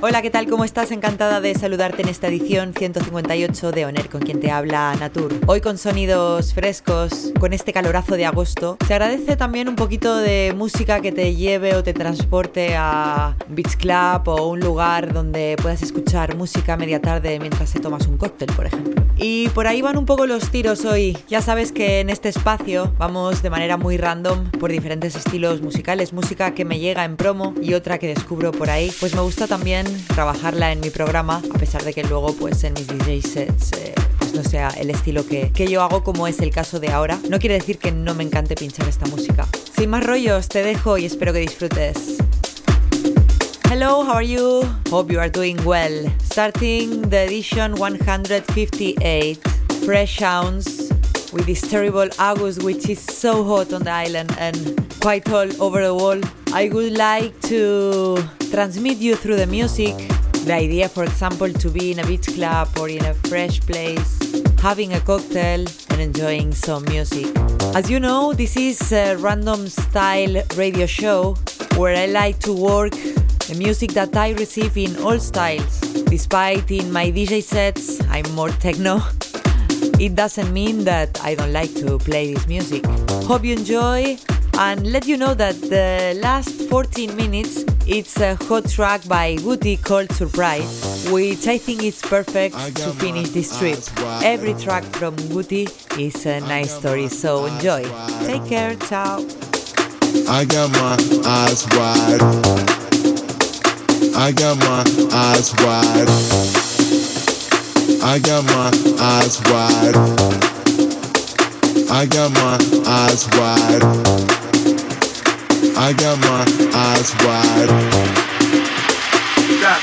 Hola, ¿qué tal? ¿Cómo estás? Encantada de saludarte en esta edición 158 de Oner, con quien te habla Natur. Hoy con sonidos frescos, con este calorazo de agosto. Se agradece también un poquito de música que te lleve o te transporte a Beach Club o un lugar donde puedas escuchar música media tarde mientras te tomas un cóctel, por ejemplo. Y por ahí van un poco los tiros hoy. Ya sabes que en este espacio vamos de manera muy random por diferentes estilos musicales, música que me llega en promo y otra que descubro por ahí. Pues me gusta también trabajarla en mi programa, a pesar de que luego pues en mis DJ sets eh, pues no sea el estilo que, que yo hago como es el caso de ahora. No quiere decir que no me encante pinchar esta música. Sin más rollos, te dejo y espero que disfrutes. Hello, how are you? Hope you are doing well. Starting the edition 158, fresh sounds with this terrible August, which is so hot on the island and quite all over the world. I would like to transmit you through the music the idea, for example, to be in a beach club or in a fresh place, having a cocktail and enjoying some music. As you know, this is a random style radio show where I like to work the music that I receive in all styles. Despite in my DJ sets I'm more techno, it doesn't mean that I don't like to play this music. Hope you enjoy and let you know that the last 14 minutes it's a hot track by Woody called Surprise, which I think is perfect to finish this trip. Every track from Woody is a nice story, so enjoy. Take care, ciao. I got my eyes wide. I got my eyes wide. I got my eyes wide. I got my eyes wide. I got my eyes wide. Yeah,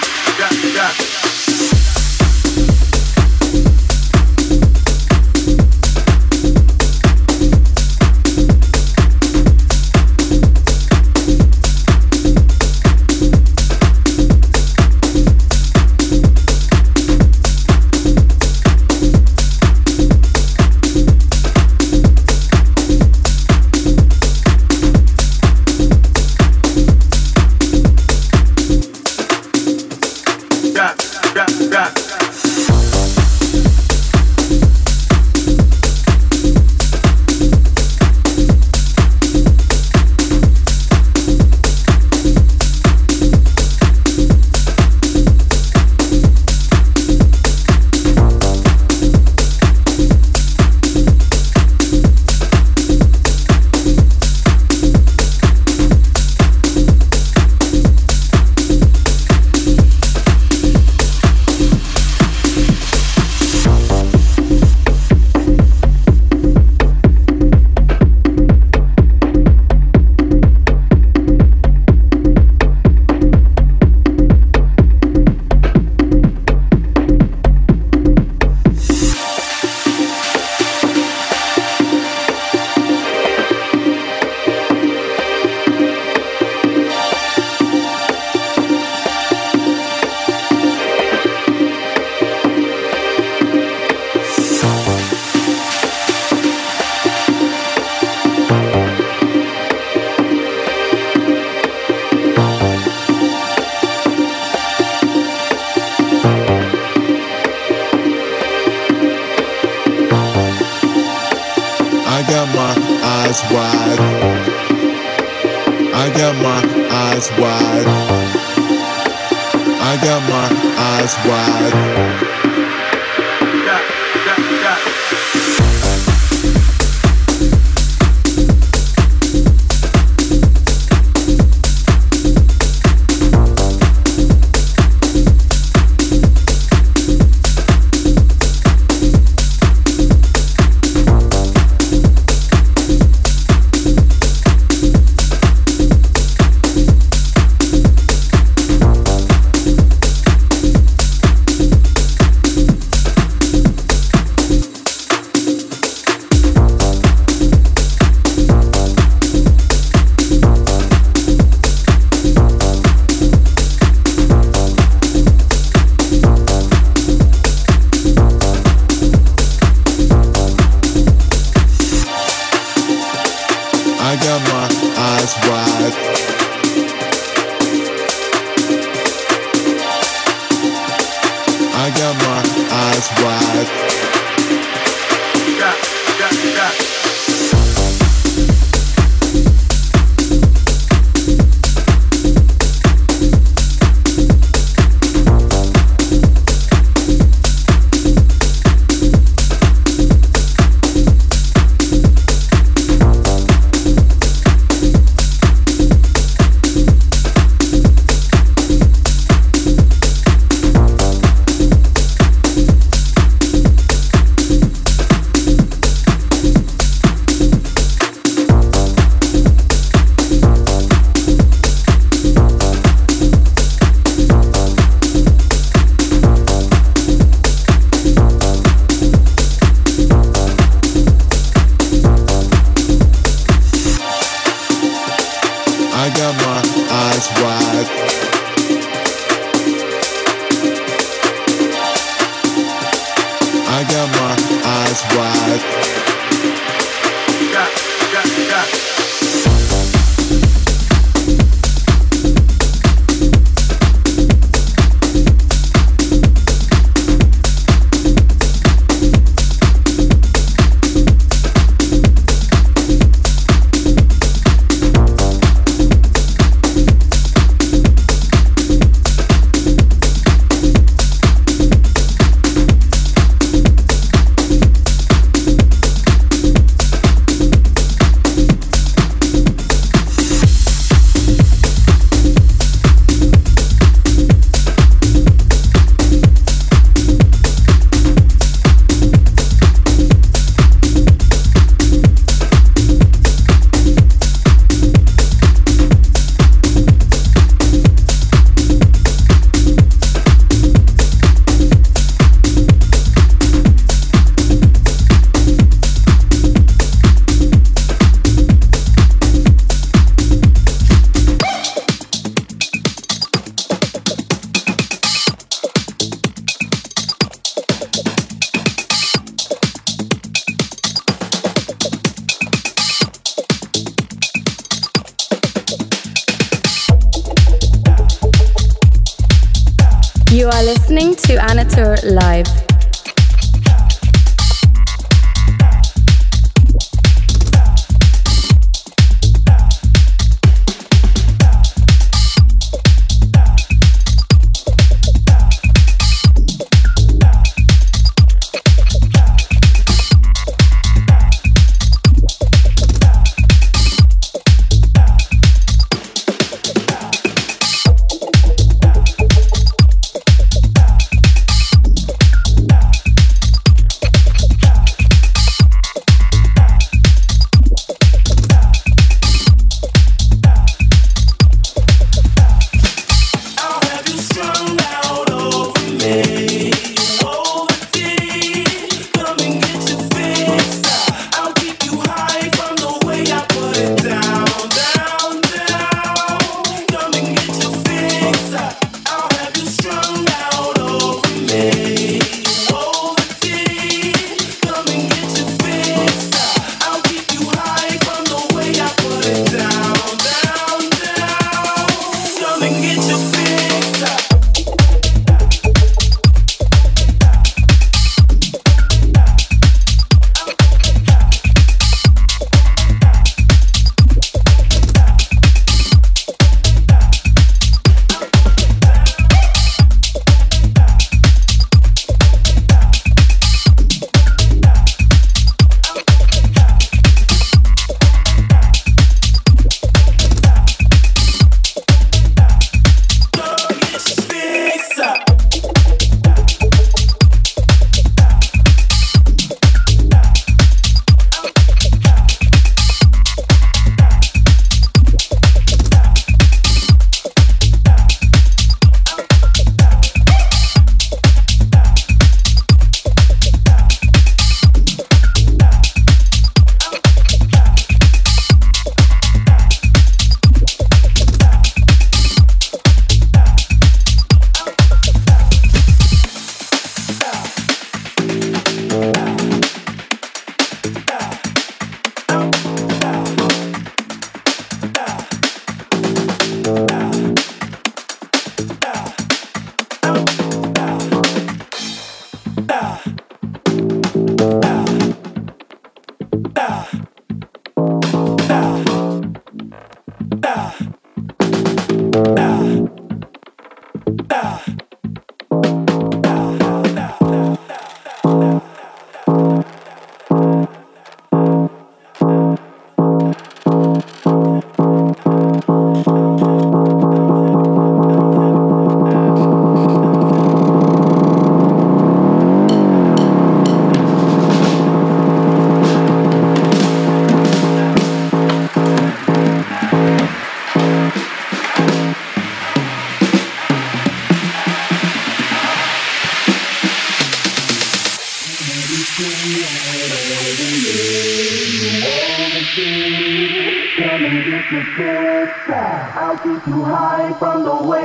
Live.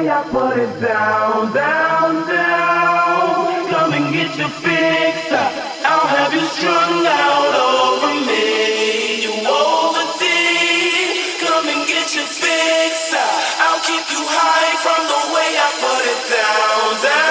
way I put it down, down, down. Come and get your fix. I'll have you strung out over me. You overdid D. Come and get your fix. I'll keep you high from the way I put it down, down.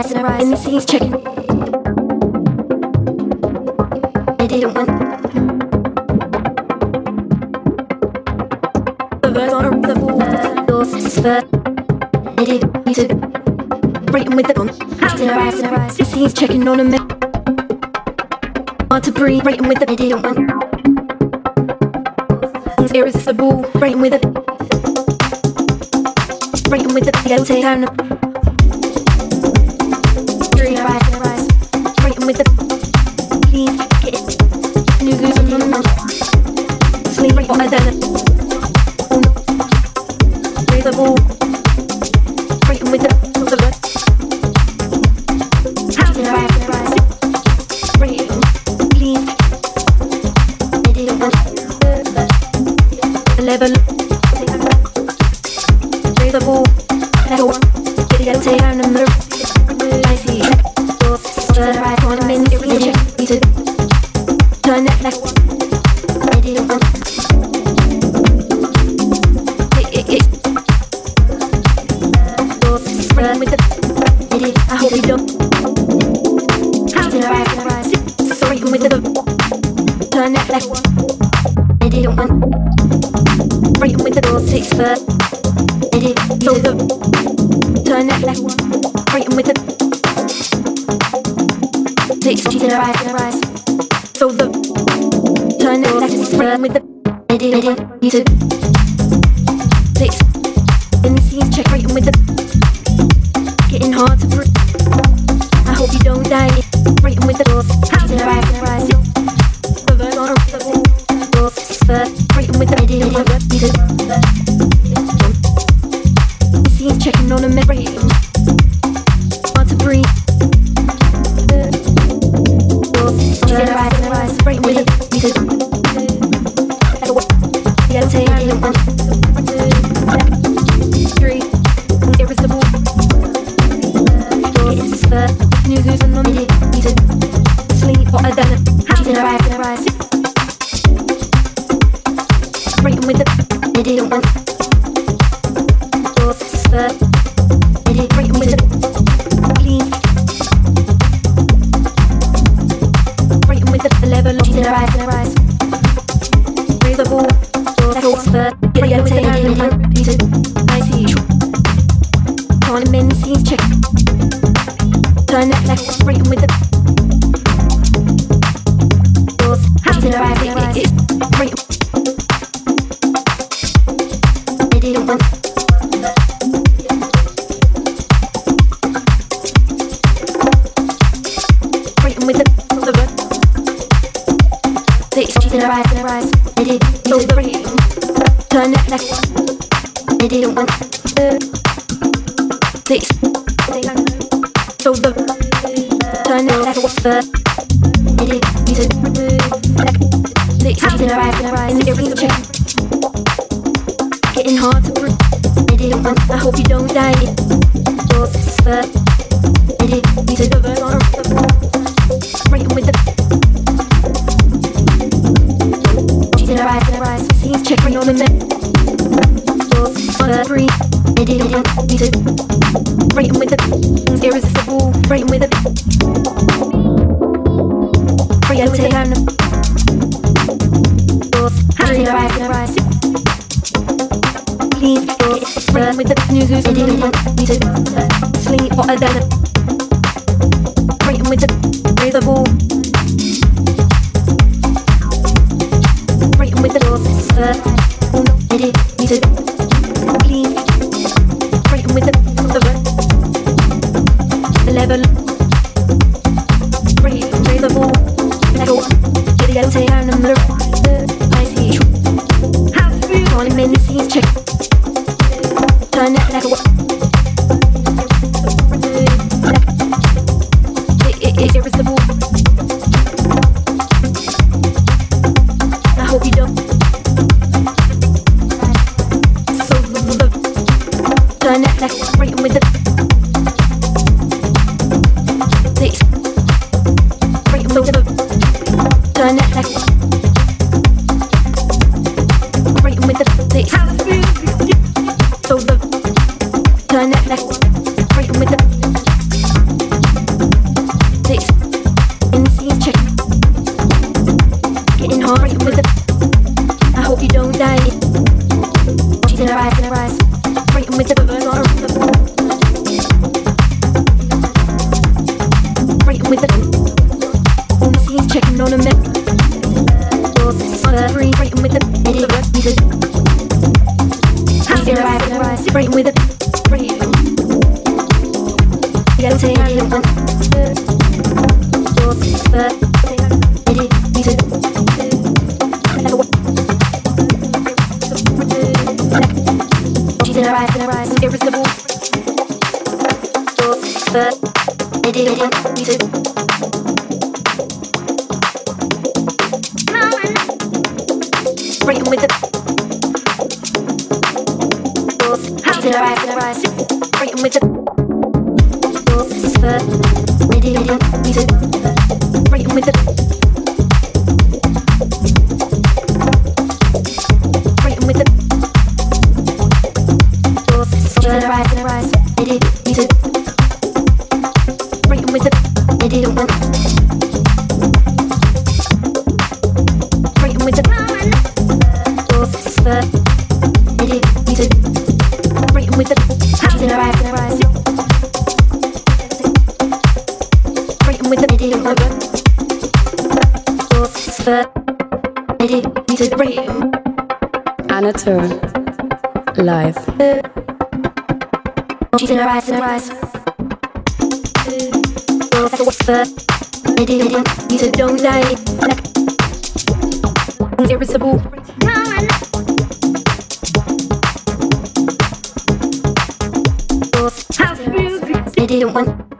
eyes and her eyes and sees chicken. I didn't want the birds on the walls. I didn't need to break them with the gun. Eyes and her eyes and her eyes and sees chicken on a me. Want to breathe, breaking with the I didn't want. Irresistible, breaking with the breaking with the I'll take time. to earn a like die. Like irresistible. They didn't want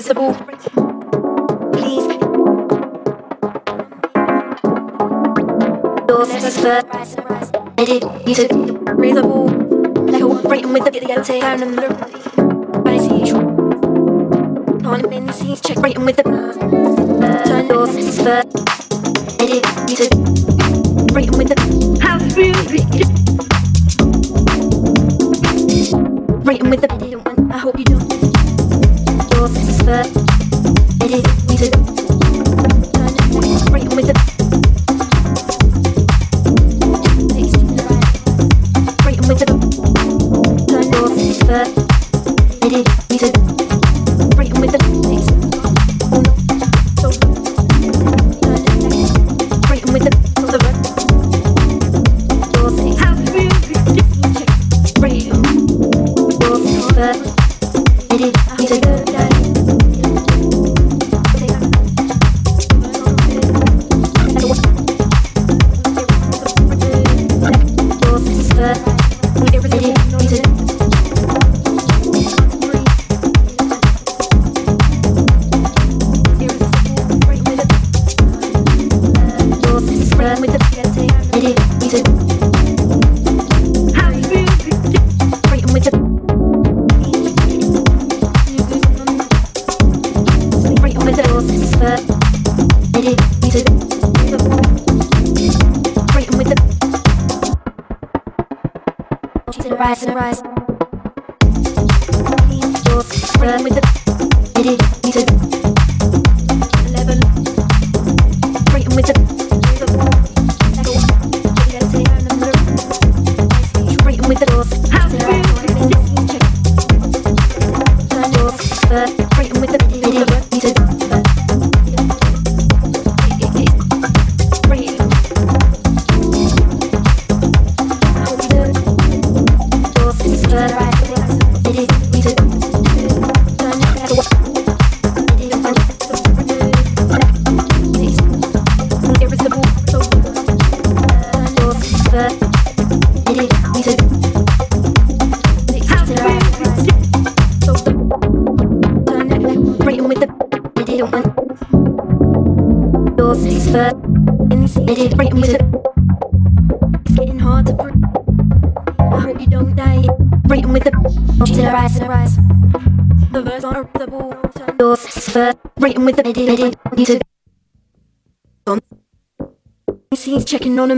serviceable. Please. Your first. I did you took reasonable. Like writing with the video down in the I see you. Convencies check writing with the turn your first. I did you with the house music. need to. Scenes checking on a